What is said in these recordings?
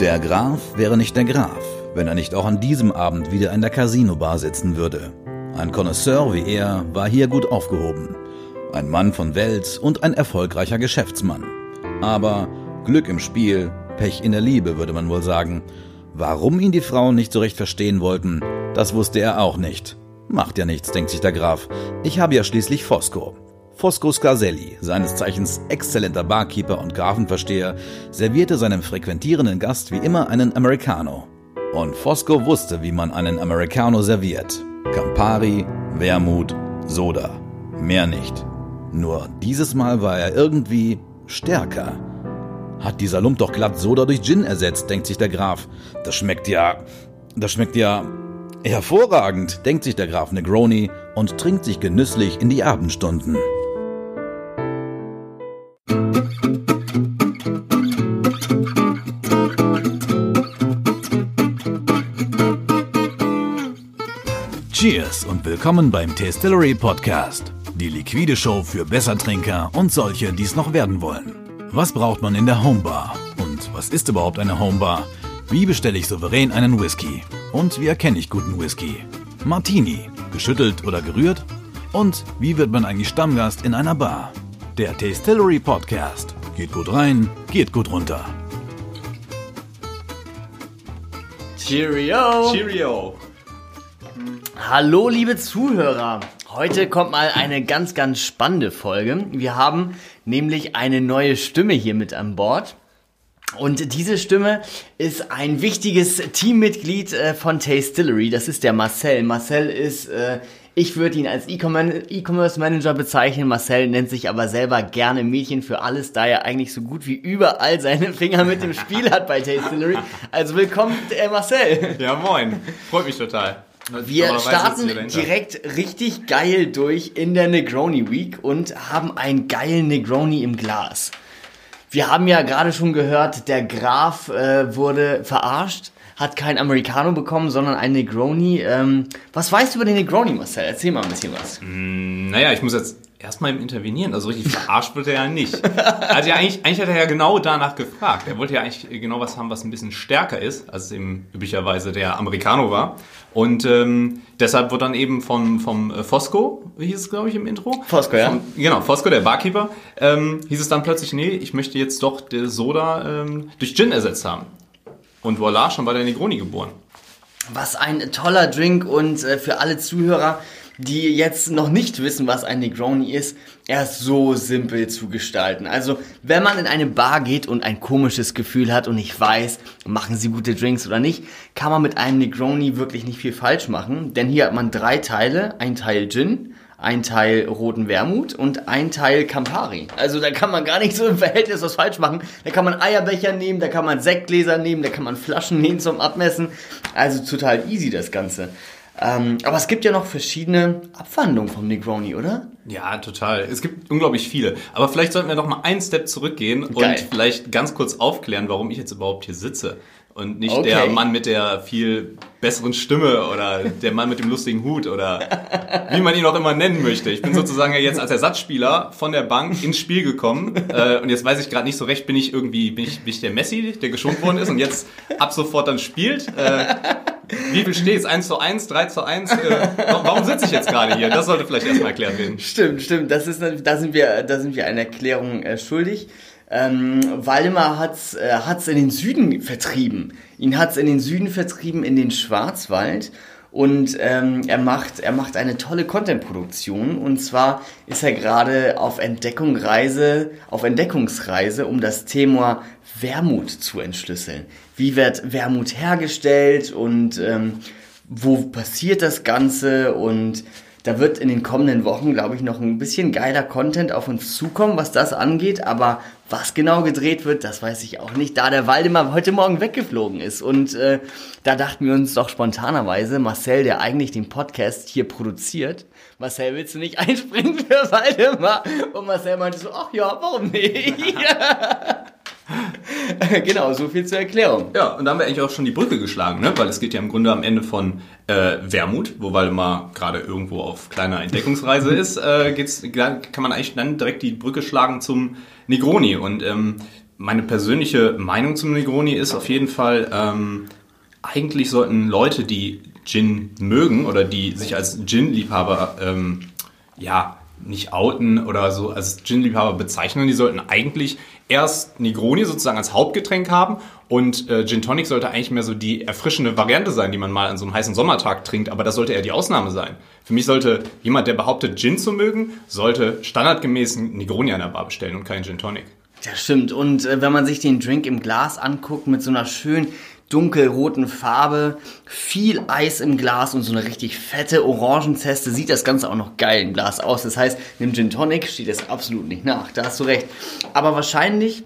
Der Graf wäre nicht der Graf, wenn er nicht auch an diesem Abend wieder in der Casino-Bar sitzen würde. Ein Connoisseur wie er war hier gut aufgehoben. Ein Mann von Welt und ein erfolgreicher Geschäftsmann. Aber Glück im Spiel, Pech in der Liebe, würde man wohl sagen. Warum ihn die Frauen nicht so recht verstehen wollten, das wusste er auch nicht. Macht ja nichts, denkt sich der Graf. Ich habe ja schließlich Fosco. Fosco Scarselli, seines Zeichens exzellenter Barkeeper und Grafenversteher, servierte seinem frequentierenden Gast wie immer einen Americano. Und Fosco wusste, wie man einen Americano serviert. Campari, Wermut, Soda. Mehr nicht. Nur dieses Mal war er irgendwie stärker. Hat dieser Lump doch glatt Soda durch Gin ersetzt, denkt sich der Graf. Das schmeckt ja. Das schmeckt ja. Hervorragend, denkt sich der Graf Negroni und trinkt sich genüsslich in die Abendstunden. Willkommen beim Tastillery Podcast. Die liquide Show für Bessertrinker und solche, die es noch werden wollen. Was braucht man in der Homebar? Und was ist überhaupt eine Homebar? Wie bestelle ich souverän einen Whisky? Und wie erkenne ich guten Whisky? Martini, geschüttelt oder gerührt? Und wie wird man eigentlich Stammgast in einer Bar? Der Tastillery Podcast. Geht gut rein, geht gut runter. Cheerio! Cheerio! Hallo, liebe Zuhörer! Heute kommt mal eine ganz, ganz spannende Folge. Wir haben nämlich eine neue Stimme hier mit an Bord. Und diese Stimme ist ein wichtiges Teammitglied äh, von Tastillery. Das ist der Marcel. Marcel ist, äh, ich würde ihn als E-Commerce Manager bezeichnen. Marcel nennt sich aber selber gerne Mädchen für alles, da er eigentlich so gut wie überall seine Finger mit dem Spiel hat bei Tastillery. Also willkommen, äh, Marcel. Ja, moin. Freut mich total. Wir starten direkt richtig geil durch in der Negroni Week und haben einen geilen Negroni im Glas. Wir haben ja gerade schon gehört, der Graf äh, wurde verarscht, hat kein Americano bekommen, sondern ein Negroni. Ähm, was weißt du über den Negroni, Marcel? Erzähl mal ein bisschen was. Mm, naja, ich muss jetzt erstmal im Intervenieren. Also richtig verarscht wird er ja nicht. Also ja, eigentlich, eigentlich hat er ja genau danach gefragt. Er wollte ja eigentlich genau was haben, was ein bisschen stärker ist, als eben üblicherweise der Americano war. Und ähm, deshalb wird dann eben vom, vom äh, Fosco, wie hieß es, glaube ich, im Intro? Fosco, ja. Vom, genau, Fosco, der Barkeeper, ähm, hieß es dann plötzlich, nee, ich möchte jetzt doch der Soda ähm, durch Gin ersetzt haben. Und voilà, schon war der Negroni geboren. Was ein toller Drink und äh, für alle Zuhörer, die jetzt noch nicht wissen, was ein Negroni ist, er ist so simpel zu gestalten. Also, wenn man in eine Bar geht und ein komisches Gefühl hat und nicht weiß, machen sie gute Drinks oder nicht, kann man mit einem Negroni wirklich nicht viel falsch machen. Denn hier hat man drei Teile, ein Teil Gin, ein Teil roten Wermut und ein Teil Campari. Also da kann man gar nicht so im Verhältnis was falsch machen. Da kann man Eierbecher nehmen, da kann man Sektgläser nehmen, da kann man Flaschen nehmen zum Abmessen. Also total easy das Ganze. Ähm, aber es gibt ja noch verschiedene Abwandlungen vom Negroni, oder? Ja, total. Es gibt unglaublich viele. Aber vielleicht sollten wir noch mal einen Step zurückgehen Geil. und vielleicht ganz kurz aufklären, warum ich jetzt überhaupt hier sitze. Und nicht okay. der Mann mit der viel besseren Stimme oder der Mann mit dem lustigen Hut oder wie man ihn auch immer nennen möchte. Ich bin sozusagen ja jetzt als Ersatzspieler von der Bank ins Spiel gekommen. Äh, und jetzt weiß ich gerade nicht so recht, bin ich irgendwie, bin ich, bin ich der Messi, der geschont worden ist und jetzt ab sofort dann spielt. Äh, wie viel steht es? 1 zu 1, 3 zu 1? Äh, warum sitze ich jetzt gerade hier? Das sollte vielleicht erstmal erklärt werden. Stimmt, stimmt. Das ist, da sind wir, da sind wir eine Erklärung äh, schuldig. Ähm, Waldemar hat's, äh, hat's in den Süden vertrieben. Ihn hat's in den Süden vertrieben, in den Schwarzwald. Und ähm, er, macht, er macht eine tolle Content-Produktion. Und zwar ist er gerade auf Entdeckungsreise, auf Entdeckungsreise, um das Thema Wermut zu entschlüsseln. Wie wird Wermut hergestellt und ähm, wo passiert das Ganze? Und da wird in den kommenden Wochen, glaube ich, noch ein bisschen geiler Content auf uns zukommen, was das angeht. Aber was genau gedreht wird, das weiß ich auch nicht, da der Waldemar heute Morgen weggeflogen ist. Und äh, da dachten wir uns doch spontanerweise, Marcel, der eigentlich den Podcast hier produziert, Marcel, willst du nicht einspringen für Waldemar? Und Marcel meinte so, ach ja, warum nicht? genau, so viel zur Erklärung. Ja, und da haben wir eigentlich auch schon die Brücke geschlagen, ne? weil es geht ja im Grunde am Ende von äh, Wermut, wo Waldemar gerade irgendwo auf kleiner Entdeckungsreise ist, äh, geht's, kann man eigentlich dann direkt die Brücke schlagen zum Negroni. Und ähm, meine persönliche Meinung zum Negroni ist auf jeden Fall, ähm, eigentlich sollten Leute, die Gin mögen oder die sich als Gin-Liebhaber ähm, ja, nicht outen oder so als Gin-Liebhaber bezeichnen, die sollten eigentlich erst Negroni sozusagen als Hauptgetränk haben und äh, Gin Tonic sollte eigentlich mehr so die erfrischende Variante sein, die man mal an so einem heißen Sommertag trinkt, aber das sollte eher die Ausnahme sein. Für mich sollte jemand, der behauptet, Gin zu mögen, sollte standardgemäß Negroni an der Bar bestellen und keinen Gin Tonic. Ja, stimmt. Und äh, wenn man sich den Drink im Glas anguckt mit so einer schön dunkelroten Farbe, viel Eis im Glas und so eine richtig fette Orangenzeste, sieht das Ganze auch noch geil im Glas aus. Das heißt, dem Gin Tonic steht es absolut nicht nach. Da hast du recht. Aber wahrscheinlich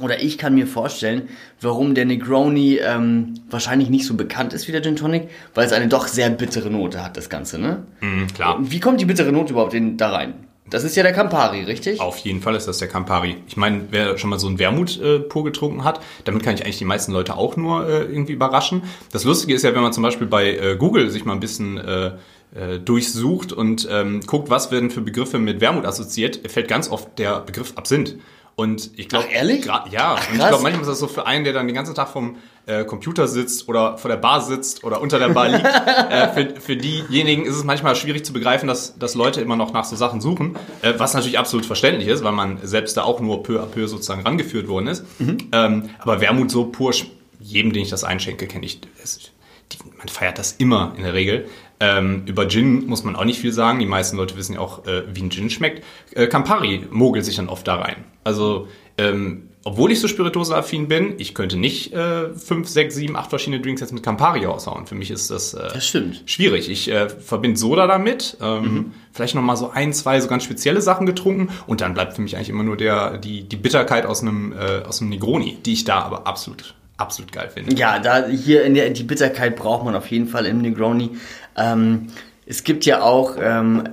oder ich kann mir vorstellen, warum der Negroni ähm, wahrscheinlich nicht so bekannt ist wie der Gin Tonic, weil es eine doch sehr bittere Note hat, das Ganze, ne? Mm, klar. Wie kommt die bittere Note überhaupt in, da rein? Das ist ja der Campari, richtig? Auf jeden Fall ist das der Campari. Ich meine, wer schon mal so ein Wermut äh, pur getrunken hat, damit kann ich eigentlich die meisten Leute auch nur äh, irgendwie überraschen. Das Lustige ist ja, wenn man zum Beispiel bei äh, Google sich mal ein bisschen äh, äh, durchsucht und ähm, guckt, was werden für Begriffe mit Wermut assoziiert, fällt ganz oft der Begriff Absinth. Und ich glaube, ehrlich? ja, Ach, und ich glaube, manchmal ist das so für einen, der dann den ganzen Tag vom äh, Computer sitzt oder vor der Bar sitzt oder unter der Bar liegt. äh, für, für diejenigen ist es manchmal schwierig zu begreifen, dass, dass Leute immer noch nach so Sachen suchen, äh, was natürlich absolut verständlich ist, weil man selbst da auch nur peu à peu sozusagen rangeführt worden ist. Mhm. Ähm, aber Wermut so pur, jedem, den ich das einschenke, kenne ich, es, die, man feiert das immer in der Regel. Ähm, über Gin muss man auch nicht viel sagen. Die meisten Leute wissen ja auch, äh, wie ein Gin schmeckt. Äh, Campari mogelt sich dann oft da rein. Also, ähm, obwohl ich so spirituoseaffin bin, ich könnte nicht äh, fünf, sechs, sieben, acht verschiedene Drinks jetzt mit Campari aushauen. Für mich ist das, äh, das schwierig. Ich äh, verbinde Soda damit, ähm, mhm. vielleicht noch mal so ein, zwei so ganz spezielle Sachen getrunken und dann bleibt für mich eigentlich immer nur der die die Bitterkeit aus einem äh, aus einem Negroni, die ich da aber absolut absolut geil finde. Ja, da hier in der die Bitterkeit braucht man auf jeden Fall im Negroni. Ähm, es gibt ja auch ähm,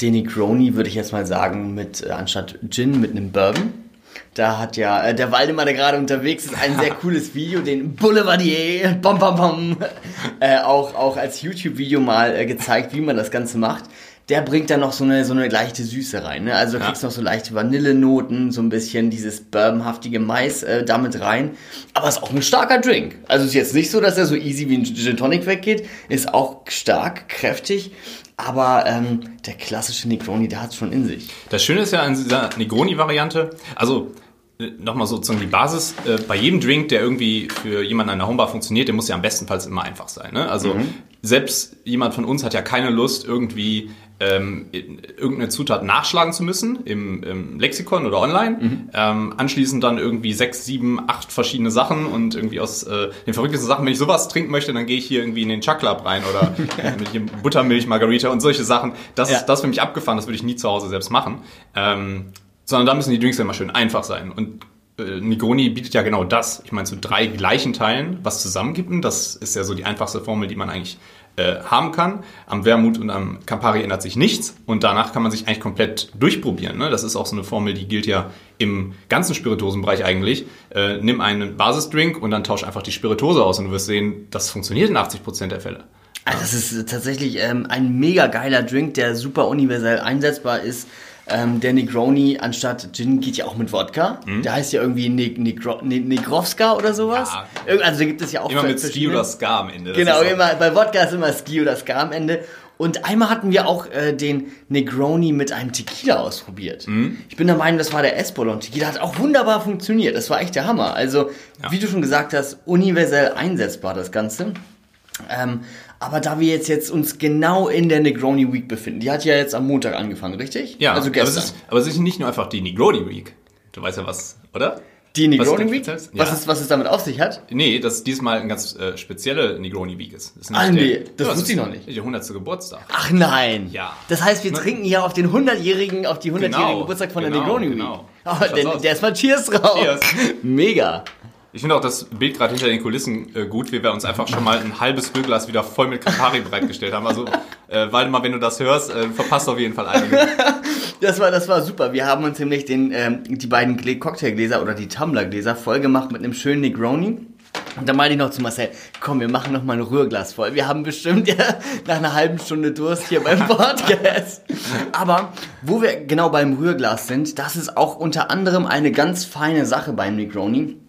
den Negroni, würde ich jetzt mal sagen, mit äh, anstatt Gin mit einem Bourbon. Da hat ja äh, der Waldemar, der gerade unterwegs ist, ein sehr cooles Video, den Boulevardier, bom, bom, bom, äh, auch, auch als YouTube-Video mal äh, gezeigt, wie man das Ganze macht der bringt dann noch so eine, so eine leichte Süße rein. Ne? Also du ja. kriegst noch so leichte Vanillenoten, so ein bisschen dieses bourbonhaftige Mais äh, damit rein. Aber ist auch ein starker Drink. Also ist jetzt nicht so, dass er so easy wie ein Gin Tonic weggeht. Ist auch stark, kräftig. Aber ähm, der klassische Negroni, der hat es schon in sich. Das Schöne ist ja an dieser Negroni-Variante, also nochmal sozusagen die Basis, äh, bei jedem Drink, der irgendwie für jemanden an der Homebar funktioniert, der muss ja am bestenfalls immer einfach sein. Ne? Also mhm. selbst jemand von uns hat ja keine Lust, irgendwie ähm, irgendeine Zutat nachschlagen zu müssen im, im Lexikon oder online. Mhm. Ähm, anschließend dann irgendwie sechs, sieben, acht verschiedene Sachen und irgendwie aus äh, den verrücktesten Sachen, wenn ich sowas trinken möchte, dann gehe ich hier irgendwie in den Chuck Club rein oder mit hier Buttermilch, Margarita und solche Sachen. Das, ja. das für mich abgefahren, das würde ich nie zu Hause selbst machen. Ähm, sondern da müssen die Drinks ja immer schön einfach sein. Und äh, Negroni bietet ja genau das. Ich meine, zu drei gleichen Teilen was zusammenkippen, das ist ja so die einfachste Formel, die man eigentlich äh, haben kann. Am Wermut und am Campari ändert sich nichts und danach kann man sich eigentlich komplett durchprobieren. Ne? Das ist auch so eine Formel, die gilt ja im ganzen Spirituosenbereich eigentlich. Äh, nimm einen Basisdrink und dann tausch einfach die Spiritose aus und du wirst sehen, das funktioniert in 80% der Fälle. Also das ist tatsächlich ähm, ein mega geiler Drink, der super universell einsetzbar ist. Ähm, der Negroni anstatt Gin geht ja auch mit Wodka. Mhm. Der heißt ja irgendwie ne Negro ne Negrovska oder sowas. Ja. Also da gibt es ja auch Immer mit Ski oder Ska am Ende. Das genau, immer, bei Wodka ist immer Ski oder Ska am Ende. Und einmal hatten wir auch äh, den Negroni mit einem Tequila ausprobiert. Mhm. Ich bin der Meinung, das war der Espolon Tequila. Hat auch wunderbar funktioniert. Das war echt der Hammer. Also, ja. wie du schon gesagt hast, universell einsetzbar das Ganze. Ähm, aber da wir jetzt, jetzt uns genau in der Negroni Week befinden, die hat ja jetzt am Montag angefangen, richtig? Ja, also gestern. Aber es, ist, aber es ist nicht nur einfach die Negroni Week. Du weißt ja was, oder? Die Negroni Week? Was, ja. ist, was es damit auf sich hat? Nee, dass diesmal eine ganz äh, spezielle Negroni Week ist. ist ah, nee, das ja, wusste ich noch nicht. Der 100. Geburtstag. Ach nein. Ja. Das heißt, wir trinken hier auf den 100-jährigen, auf die 100-jährige genau, Geburtstag von genau, der Negroni Week. Genau. Oh, der, der ist mal Cheers drauf. Cheers. Mega. Ich finde auch das Bild gerade hinter den Kulissen äh, gut, wie wir uns einfach schon mal ein halbes Bierglas wieder voll mit Campari bereitgestellt haben. Also, äh, Waldemar, wenn du das hörst, äh, verpasst auf jeden Fall einige. das war, das war super. Wir haben uns nämlich den, ähm, die beiden Cocktailgläser oder die Tumblergläser voll gemacht mit einem schönen Negroni. Und dann meinte ich noch zu Marcel, komm, wir machen noch mal ein Rührglas voll. Wir haben bestimmt ja nach einer halben Stunde Durst hier beim Podcast. Aber wo wir genau beim Rührglas sind, das ist auch unter anderem eine ganz feine Sache beim Negroni.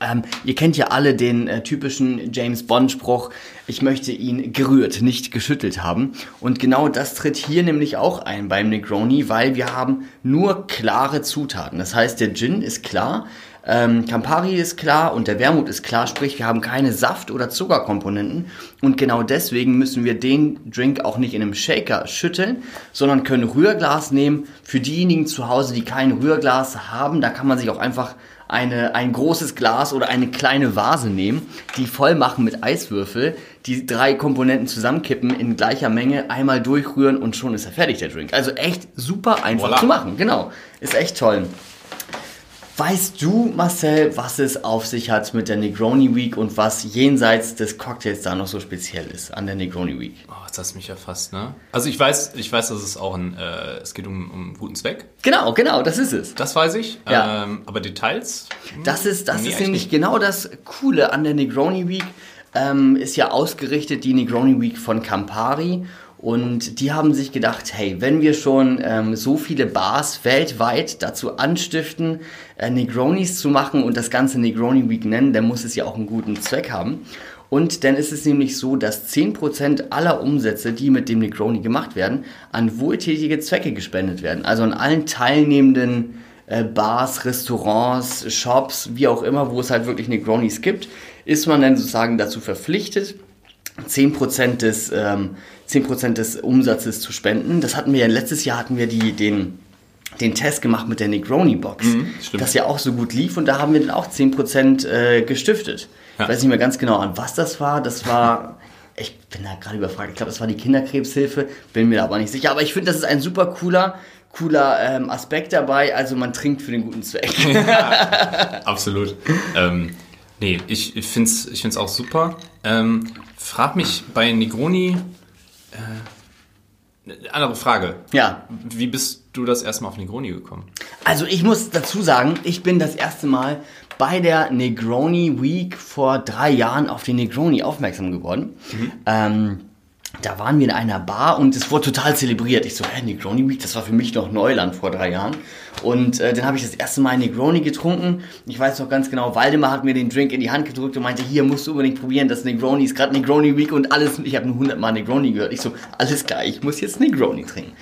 Ähm, ihr kennt ja alle den äh, typischen James Bond-Spruch, ich möchte ihn gerührt, nicht geschüttelt haben. Und genau das tritt hier nämlich auch ein beim Negroni, weil wir haben nur klare Zutaten. Das heißt, der Gin ist klar, ähm, Campari ist klar und der Wermut ist klar, sprich wir haben keine Saft- oder Zuckerkomponenten und genau deswegen müssen wir den Drink auch nicht in einem Shaker schütteln, sondern können Rührglas nehmen. Für diejenigen zu Hause, die kein Rührglas haben, da kann man sich auch einfach eine, ein großes Glas oder eine kleine Vase nehmen, die voll machen mit Eiswürfel, die drei Komponenten zusammenkippen in gleicher Menge, einmal durchrühren und schon ist er fertig, der Drink. Also echt super einfach voilà. zu machen, genau. Ist echt toll. Weißt du, Marcel, was es auf sich hat mit der Negroni Week und was jenseits des Cocktails da noch so speziell ist an der Negroni Week? Oh, das hast mich ja fast, ne? Also ich weiß, ich weiß, dass es auch ein, äh, es geht um, um guten Zweck. Genau, genau, das ist es. Das weiß ich. Ja. Ähm, aber Details? Hm, das ist, das nee, ist nämlich nicht. genau das Coole an der Negroni Week. Ähm, ist ja ausgerichtet die Negroni Week von Campari und die haben sich gedacht, hey, wenn wir schon ähm, so viele Bars weltweit dazu anstiften, äh, Negronis zu machen und das Ganze Negroni Week nennen, dann muss es ja auch einen guten Zweck haben. Und dann ist es nämlich so, dass 10% aller Umsätze, die mit dem Negroni gemacht werden, an wohltätige Zwecke gespendet werden. Also an allen teilnehmenden äh, Bars, Restaurants, Shops, wie auch immer, wo es halt wirklich Negronis gibt, ist man dann sozusagen dazu verpflichtet, 10% des, ähm, 10% des Umsatzes zu spenden. Das hatten wir ja letztes Jahr hatten wir die, den, den Test gemacht mit der Negroni Box, mhm, das ja auch so gut lief und da haben wir dann auch 10% äh, gestiftet. Ja. Ich weiß nicht mehr ganz genau an was das war. Das war, ich bin da gerade überfragt, ich glaube, das war die Kinderkrebshilfe, bin mir da aber nicht sicher. Aber ich finde, das ist ein super cooler, cooler ähm, Aspekt dabei. Also man trinkt für den guten Zweck. Ja, absolut. ähm, nee, ich, ich finde es ich find's auch super. Ähm, frag mich bei Negroni, äh, andere Frage. Ja. Wie bist du das erste Mal auf Negroni gekommen? Also ich muss dazu sagen, ich bin das erste Mal bei der Negroni Week vor drei Jahren auf den Negroni aufmerksam geworden. Mhm. Ähm, da waren wir in einer Bar und es wurde total zelebriert. Ich so, hä, Negroni Week, das war für mich noch Neuland vor drei Jahren. Und äh, dann habe ich das erste Mal Negroni getrunken. Ich weiß noch ganz genau, Waldemar hat mir den Drink in die Hand gedrückt und meinte, hier musst du unbedingt probieren, das Negroni ist gerade Negroni Week und alles. Ich habe nur hundertmal Negroni gehört. Ich so, alles klar, ich muss jetzt Negroni trinken.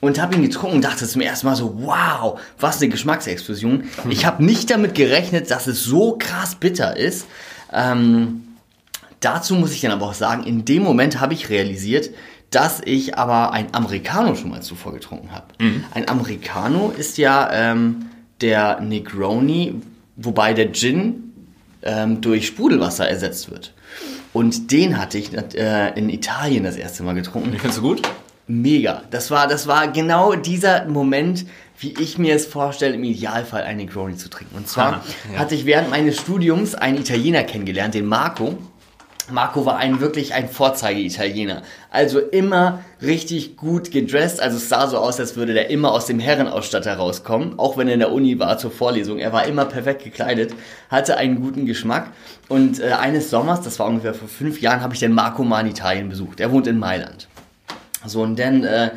Und habe ihn getrunken und dachte zum ersten Mal so, wow, was eine Geschmacksexplosion. Ich habe nicht damit gerechnet, dass es so krass bitter ist. Ähm, Dazu muss ich dann aber auch sagen, in dem Moment habe ich realisiert, dass ich aber ein Americano schon mal zuvor getrunken habe. Mhm. Ein Americano ist ja ähm, der Negroni, wobei der Gin ähm, durch Sprudelwasser ersetzt wird. Und den hatte ich äh, in Italien das erste Mal getrunken. Den findest du gut? Mega. Das war, das war genau dieser Moment, wie ich mir es vorstelle, im Idealfall einen Negroni zu trinken. Und zwar Aha, ja. hatte ich während meines Studiums einen Italiener kennengelernt, den Marco. Marco war ein wirklich ein Vorzeige-Italiener. Also immer richtig gut gedresst. Also es sah so aus, als würde der immer aus dem Herrenausstatter rauskommen. Auch wenn er in der Uni war zur Vorlesung. Er war immer perfekt gekleidet, hatte einen guten Geschmack. Und äh, eines Sommers, das war ungefähr vor fünf Jahren, habe ich den Marco mal in Italien besucht. Er wohnt in Mailand. So, und dann äh,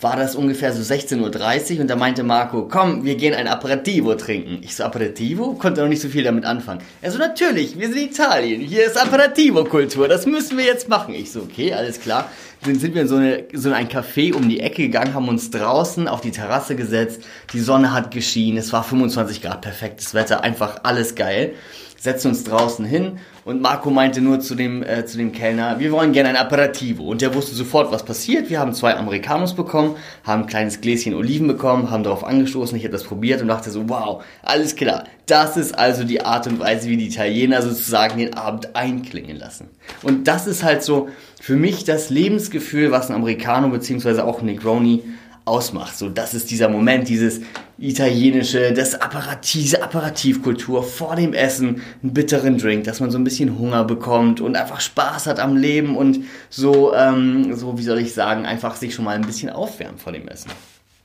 war das ungefähr so 16.30 Uhr und da meinte Marco, komm, wir gehen ein Aperitivo trinken. Ich so, Aperitivo? Konnte noch nicht so viel damit anfangen. Er so, natürlich, wir sind Italien, hier ist Aperitivo-Kultur, das müssen wir jetzt machen. Ich so, okay, alles klar. Dann sind wir in so, eine, so ein Café um die Ecke gegangen, haben uns draußen auf die Terrasse gesetzt, die Sonne hat geschienen, es war 25 Grad, perfektes Wetter, einfach alles geil setzen uns draußen hin und Marco meinte nur zu dem, äh, zu dem Kellner, wir wollen gerne ein Aperitivo. Und der wusste sofort, was passiert. Wir haben zwei Americanos bekommen, haben ein kleines Gläschen Oliven bekommen, haben darauf angestoßen, ich habe das probiert und dachte so, wow, alles klar. Das ist also die Art und Weise, wie die Italiener sozusagen den Abend einklingen lassen. Und das ist halt so für mich das Lebensgefühl, was ein Americano bzw. auch ein Negroni ausmacht. So, das ist dieser Moment, dieses italienische, das Apparativ, diese Apparativkultur vor dem Essen, einen bitteren Drink, dass man so ein bisschen Hunger bekommt und einfach Spaß hat am Leben und so, ähm, so wie soll ich sagen, einfach sich schon mal ein bisschen aufwärmt vor dem Essen.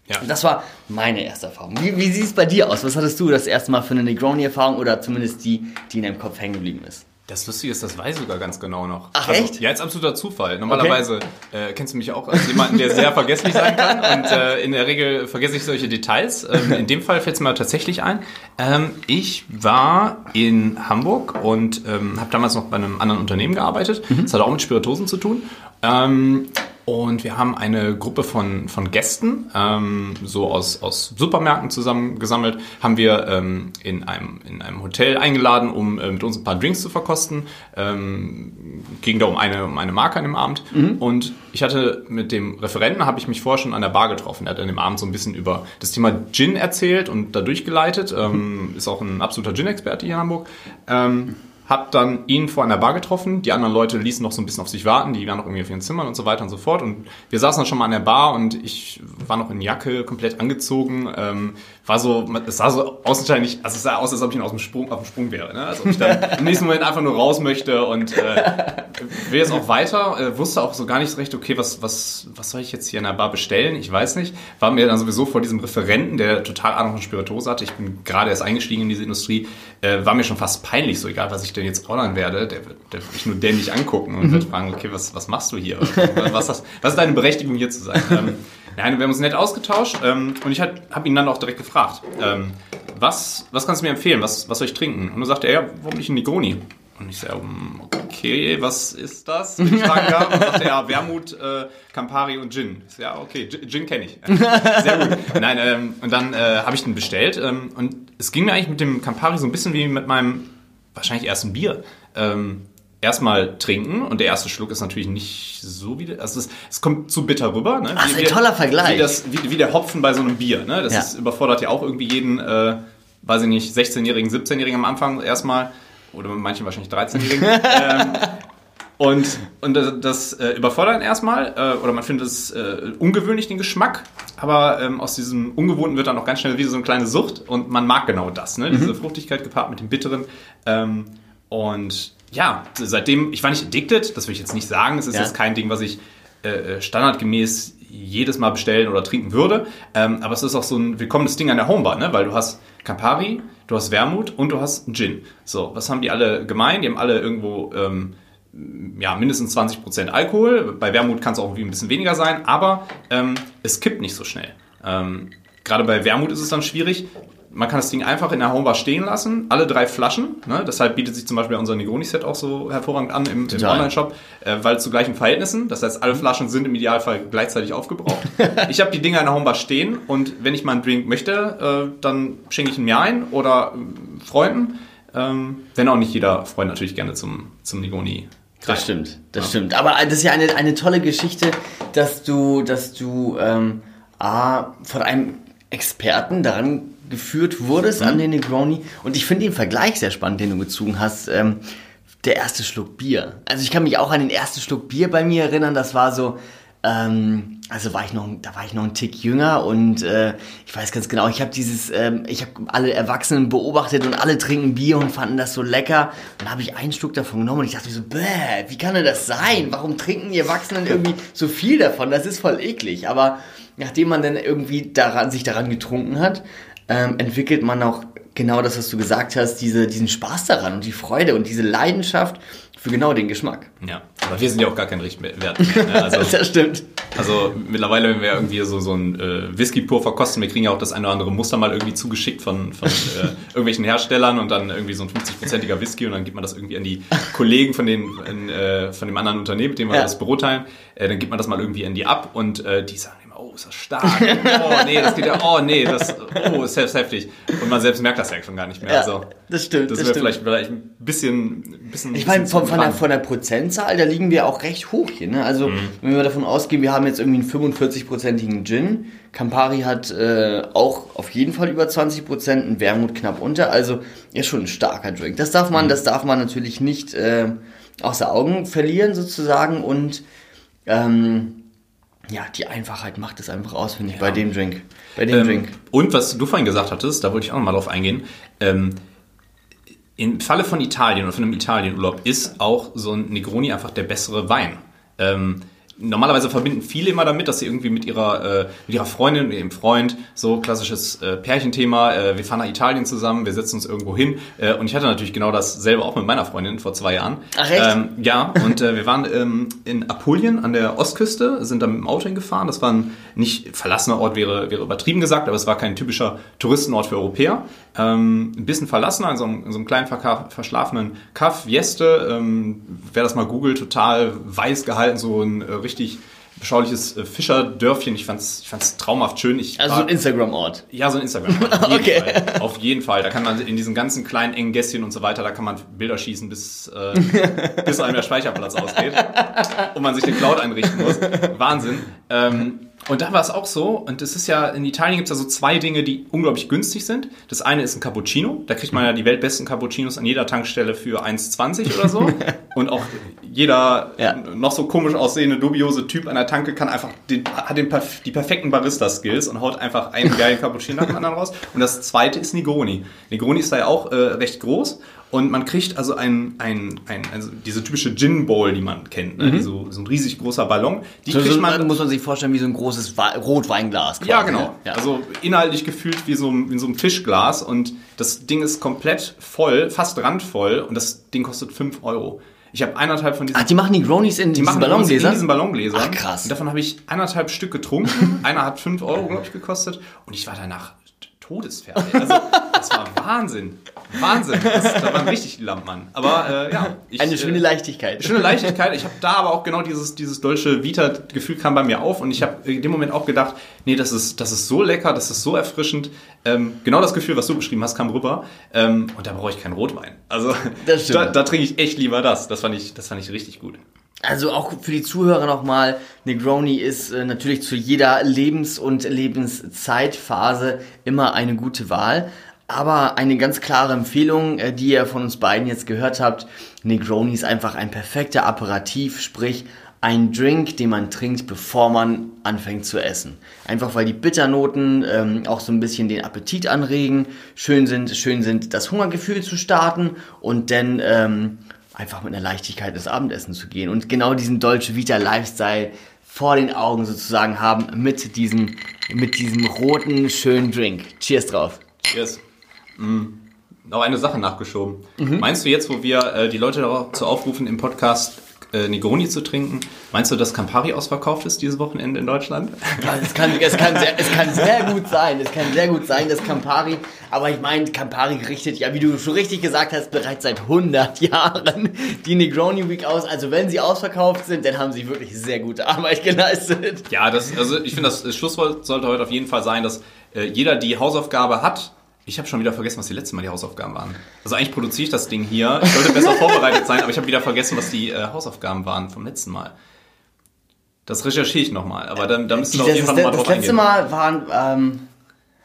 Ja. Das war meine erste Erfahrung. Wie, wie sieht es bei dir aus? Was hattest du das erste Mal für eine Negroni-Erfahrung oder zumindest die, die in deinem Kopf hängen geblieben ist? Das Lustige ist, das weiß ich sogar ganz genau noch. Ach also, echt? Ja, jetzt absoluter Zufall. Normalerweise okay. äh, kennst du mich auch als jemanden, der sehr vergesslich sein kann und äh, in der Regel vergesse ich solche Details. Ähm, in dem Fall fällt es mir tatsächlich ein. Ähm, ich war in Hamburg und ähm, habe damals noch bei einem anderen Unternehmen gearbeitet. Mhm. Das hat auch mit Spiritosen zu tun. Ähm, und wir haben eine Gruppe von, von Gästen, ähm, so aus, aus Supermärkten zusammengesammelt, haben wir ähm, in, einem, in einem Hotel eingeladen, um äh, mit uns ein paar Drinks zu verkosten. Ähm, ging da um eine, um eine Marke an dem Abend. Mhm. Und ich hatte mit dem Referenten, habe ich mich vorher schon an der Bar getroffen. Er hat an dem Abend so ein bisschen über das Thema Gin erzählt und da durchgeleitet. Ähm, ist auch ein absoluter Gin-Experte hier in Hamburg. Ähm, hab dann ihn vor einer Bar getroffen. Die anderen Leute ließen noch so ein bisschen auf sich warten. Die waren noch irgendwie auf ihren Zimmern und so weiter und so fort. Und wir saßen dann schon mal an der Bar und ich war noch in Jacke, komplett angezogen. Ähm, war so, es sah so außenscheinlich, also es sah aus, als ob ich auf dem Sprung, auf dem Sprung wäre. Ne? Also ob ich dann im nächsten Moment einfach nur raus möchte und äh, will jetzt auch weiter. Äh, wusste auch so gar nicht so recht, okay, was, was, was soll ich jetzt hier in der Bar bestellen? Ich weiß nicht. War mir dann sowieso vor diesem Referenten, der total Ahnung von Spirituose hatte. Ich bin gerade erst eingestiegen in diese Industrie. Äh, war mir schon fast peinlich, so egal, was ich denn jetzt ordern werde. Der wird, der wird mich nur dämlich angucken und mhm. wird fragen, okay, was, was machst du hier? Was, was, was ist deine Berechtigung hier zu sein? Ähm, Nein, wir haben uns nett ausgetauscht ähm, und ich habe ihn dann auch direkt gefragt, ähm, was, was kannst du mir empfehlen, was, was soll ich trinken? Und dann sagte er, ja, warum nicht ein Negroni? Und ich sage, okay, was ist das? Wenn ich fragen darf. Und er, ja, Wermut, äh, Campari und Gin. Ich sage, ja, okay, Gin, Gin kenne ich. Sehr gut. Nein, ähm, und dann äh, habe ich den bestellt ähm, und es ging mir eigentlich mit dem Campari so ein bisschen wie mit meinem wahrscheinlich ersten Bier. Ähm, erstmal trinken und der erste Schluck ist natürlich nicht so wie, also es, es kommt zu bitter rüber. Ne? Ach, ein toller Vergleich. Wie, das, wie, wie, der Hopfen bei so einem Bier. Ne? Das ja. ist, überfordert ja auch irgendwie jeden, äh, weiß ich nicht, 16-Jährigen, 17-Jährigen am Anfang erstmal oder manche wahrscheinlich 13-Jährigen. ähm, und, und das, das äh, überfordert erstmal, äh, oder man findet es äh, ungewöhnlich, den Geschmack, aber ähm, aus diesem Ungewohnten wird dann auch ganz schnell wie so eine kleine Sucht und man mag genau das, ne? diese mhm. Fruchtigkeit gepaart mit dem Bitteren. Ähm, und ja, seitdem, ich war nicht addicted, das will ich jetzt nicht sagen, es ist ja. jetzt kein Ding, was ich äh, äh, standardgemäß jedes Mal bestellen oder trinken würde, ähm, aber es ist auch so ein willkommenes Ding an der Homebar, ne? weil du hast Campari, du hast Wermut und du hast Gin. So, was haben die alle gemein? Die haben alle irgendwo ähm, ja, mindestens 20% Alkohol. Bei Wermut kann es auch ein bisschen weniger sein, aber ähm, es kippt nicht so schnell. Ähm, Gerade bei Wermut ist es dann schwierig man kann das Ding einfach in der Homebar stehen lassen, alle drei Flaschen. Ne? Deshalb bietet sich zum Beispiel unser Negroni-Set auch so hervorragend an im, im Online-Shop, äh, weil zu gleichen Verhältnissen. Das heißt, alle Flaschen sind im Idealfall gleichzeitig aufgebraucht. ich habe die Dinger in der Homebar stehen und wenn ich mal einen Drink möchte, äh, dann schenke ich ihn mir ein oder äh, Freunden. Ähm, wenn auch nicht jeder Freund natürlich gerne zum, zum Negroni das stimmt, das ja. stimmt. Aber das ist ja eine, eine tolle Geschichte, dass du, dass du ähm, A, von einem Experten daran geführt wurdest mhm. an den Negroni. Und ich finde den Vergleich sehr spannend, den du gezogen hast. Ähm, der erste Schluck Bier. Also ich kann mich auch an den ersten Schluck Bier bei mir erinnern. Das war so, ähm, also war ich noch, da war ich noch ein Tick jünger und äh, ich weiß ganz genau, ich habe dieses, ähm, ich habe alle Erwachsenen beobachtet und alle trinken Bier und fanden das so lecker. Dann habe ich einen Schluck davon genommen und ich dachte mir so, bäh, wie kann denn das sein? Warum trinken die Erwachsenen irgendwie so viel davon? Das ist voll eklig. Aber nachdem man dann irgendwie daran, sich daran getrunken hat, ähm, entwickelt man auch genau das, was du gesagt hast, diese, diesen Spaß daran und die Freude und diese Leidenschaft für genau den Geschmack. Ja, aber wir sind ja auch gar kein Richtwert. Ne? Also, das stimmt. Also mittlerweile, wenn wir irgendwie so, so ein äh, Whisky pur verkosten, wir kriegen ja auch das eine oder andere Muster mal irgendwie zugeschickt von, von äh, irgendwelchen Herstellern und dann irgendwie so ein 50-prozentiger Whisky und dann gibt man das irgendwie an die Kollegen von, den, in, äh, von dem anderen Unternehmen, mit dem wir ja. das Büro teilen. Äh, dann gibt man das mal irgendwie an die ab und äh, die sagen, oh, ist das stark. Oh, nee, das geht ja, oh, nee, das, oh, ist selbst heftig. Und man selbst merkt das ja schon gar nicht mehr. Ja, also, das stimmt. Das, das wäre vielleicht, vielleicht ein bisschen, ein bisschen Ich meine, von, von, der, von der Prozentzahl, da liegen wir auch recht hoch hier. Ne? Also, mhm. wenn wir davon ausgehen, wir haben jetzt irgendwie einen 45-prozentigen Gin. Campari hat äh, auch auf jeden Fall über 20 Prozent, ein Wermut knapp unter. Also, ist schon ein starker Drink. Das darf man, mhm. das darf man natürlich nicht äh, außer Augen verlieren, sozusagen. Und, ähm, ja, die Einfachheit macht es einfach aus, finde ich, ja. bei dem Drink. Bei dem ähm, Drink. Und was du vorhin gesagt hattest, da wollte ich auch nochmal drauf eingehen. Ähm, Im Falle von Italien oder von einem Italienurlaub ist auch so ein Negroni einfach der bessere Wein. Ähm, normalerweise verbinden viele immer damit, dass sie irgendwie mit ihrer, äh, mit ihrer Freundin, mit ihrem Freund, so klassisches äh, Pärchenthema, äh, wir fahren nach Italien zusammen, wir setzen uns irgendwo hin. Äh, und ich hatte natürlich genau dasselbe auch mit meiner Freundin vor zwei Jahren. Ach echt? Ähm, ja, und äh, wir waren ähm, in Apulien an der Ostküste, sind da mit dem Auto hingefahren. Das war ein nicht verlassener Ort, wäre, wäre übertrieben gesagt, aber es war kein typischer Touristenort für Europäer. Ähm, ein bisschen verlassener, in so einem, in so einem kleinen verschlafenen Kaff, Vieste. Ähm, wer das mal googelt, total weiß gehalten, so ein äh, richtig beschauliches äh, Fischerdörfchen. Ich fand's, ich fand's traumhaft schön. Ich also war, so ein Instagram-Ort. Ja, so ein Instagram-Ort. okay. Fall. Auf jeden Fall. Da kann man in diesen ganzen kleinen engen Gässchen und so weiter, da kann man Bilder schießen, bis, äh, bis einem der Speicherplatz ausgeht und man sich den Cloud einrichten muss. Wahnsinn. Ähm, und da war es auch so, und es ist ja, in Italien gibt es ja so zwei Dinge, die unglaublich günstig sind. Das eine ist ein Cappuccino, da kriegt man ja die weltbesten Cappuccinos an jeder Tankstelle für 1,20 oder so. und auch jeder ja. noch so komisch aussehende, dubiose Typ an der Tanke kann einfach, den, hat den, die perfekten Barista-Skills und haut einfach einen geilen Cappuccino nach dem anderen raus. Und das zweite ist Negroni. Negroni ist da ja auch äh, recht groß und man kriegt also ein, ein, ein also diese typische Gin Bowl, die man kennt, ne? mhm. so, so ein riesig großer Ballon. Die so, kriegt man, muss man sich vorstellen wie so ein großes Rotweinglas. Quasi. Ja, genau. Ja. Also inhaltlich gefühlt wie so, wie so ein Fischglas und das Ding ist komplett voll, fast randvoll und das Ding kostet 5 Euro. Ich habe eineinhalb von diesen. Ach, die machen die Gronis in die diesen Ballongläsern? In diesen Ballongläsern. Ach, krass. Und davon habe ich eineinhalb Stück getrunken. Einer hat 5 Euro, glaube ich, gekostet. Und ich war danach todesfertig. Also, das war Wahnsinn. Wahnsinn. Das, da war richtig Lampmann. Aber äh, ja. Ich, Eine schöne äh, Leichtigkeit. Schöne Leichtigkeit. Ich habe da aber auch genau dieses, dieses deutsche Vita-Gefühl kam bei mir auf und ich habe in dem Moment auch gedacht, nee, das ist, das ist so lecker, das ist so erfrischend. Ähm, genau das Gefühl, was du beschrieben hast, kam rüber. Ähm, und da brauche ich keinen Rotwein. Also da, da trinke ich echt lieber das. Das fand ich, das fand ich richtig gut. Also auch für die Zuhörer nochmal, Negroni ist äh, natürlich zu jeder Lebens- und Lebenszeitphase immer eine gute Wahl. Aber eine ganz klare Empfehlung, äh, die ihr von uns beiden jetzt gehört habt, Negroni ist einfach ein perfekter Aperitif, sprich ein Drink, den man trinkt, bevor man anfängt zu essen. Einfach weil die Bitternoten ähm, auch so ein bisschen den Appetit anregen, schön sind, schön sind, das Hungergefühl zu starten und dann ähm, einfach mit einer Leichtigkeit ins Abendessen zu gehen und genau diesen Dolce Vita Lifestyle vor den Augen sozusagen haben mit diesem, mit diesem roten, schönen Drink. Cheers drauf. Cheers. Mhm. Noch eine Sache nachgeschoben. Mhm. Meinst du jetzt, wo wir äh, die Leute dazu aufrufen, im Podcast äh, Negroni zu trinken. Meinst du, dass Campari ausverkauft ist dieses Wochenende in Deutschland? Ja, es, kann, es, kann sehr, es kann sehr gut sein. Es kann sehr gut sein, dass Campari, aber ich meine, Campari richtet ja, wie du schon richtig gesagt hast, bereits seit 100 Jahren die Negroni Week aus. Also wenn sie ausverkauft sind, dann haben sie wirklich sehr gute Arbeit geleistet. Ja, das, also ich finde, das Schlusswort sollte heute auf jeden Fall sein, dass äh, jeder die Hausaufgabe hat, ich habe schon wieder vergessen, was die letzten Mal die Hausaufgaben waren. Also eigentlich produziere ich das Ding hier. Ich sollte besser vorbereitet sein, aber ich habe wieder vergessen, was die äh, Hausaufgaben waren vom letzten Mal. Das recherchiere ich nochmal, aber dann, dann müssen wir auf jeden Fall nochmal drauf eingehen. Das letzte Mal waren, ähm,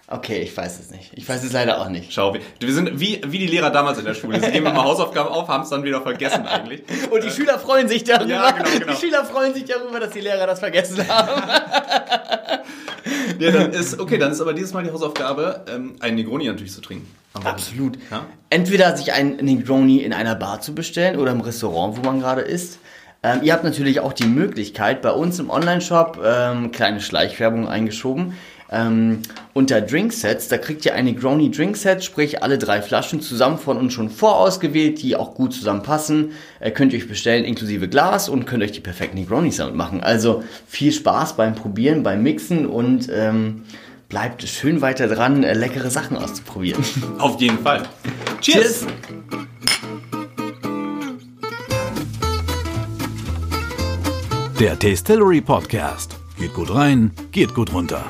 okay, ich weiß es nicht. Ich weiß es leider auch nicht. Schau, wir, wir sind wie, wie die Lehrer damals in der Schule. Sie geben immer Hausaufgaben auf, haben es dann wieder vergessen eigentlich. Und die äh, Schüler freuen sich darüber. Ja, genau, genau. Die Schüler freuen sich darüber, dass die Lehrer das vergessen haben. ja, dann ist, okay, dann ist aber dieses Mal die Hausaufgabe, ähm, einen Negroni natürlich zu trinken. Absolut. Ja? Entweder sich einen Negroni in einer Bar zu bestellen oder im Restaurant, wo man gerade ist. Ähm, ihr habt natürlich auch die Möglichkeit, bei uns im Online-Shop, ähm, kleine Schleichwerbung eingeschoben, ähm, unter Drinksets, da kriegt ihr eine Negroni Drinkset, sprich alle drei Flaschen zusammen von uns schon vorausgewählt, die auch gut zusammenpassen. Äh, könnt ihr euch bestellen inklusive Glas und könnt euch die perfekten Negronis damit machen. Also viel Spaß beim Probieren, beim Mixen und ähm, bleibt schön weiter dran, äh, leckere Sachen auszuprobieren. Auf jeden Fall. Cheers. Cheers. Der Tastillery Podcast. Geht gut rein, geht gut runter.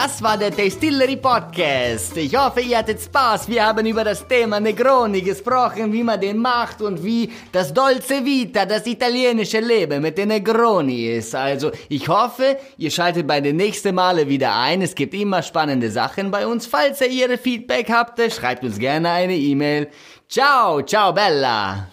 Das war der Distillery Podcast. Ich hoffe, ihr hattet Spaß. Wir haben über das Thema Negroni gesprochen, wie man den macht und wie das Dolce Vita, das italienische Leben mit den Negroni ist. Also, ich hoffe, ihr schaltet bei den nächsten Male wieder ein. Es gibt immer spannende Sachen bei uns. Falls ihr ihre Feedback habt, schreibt uns gerne eine E-Mail. Ciao, ciao Bella.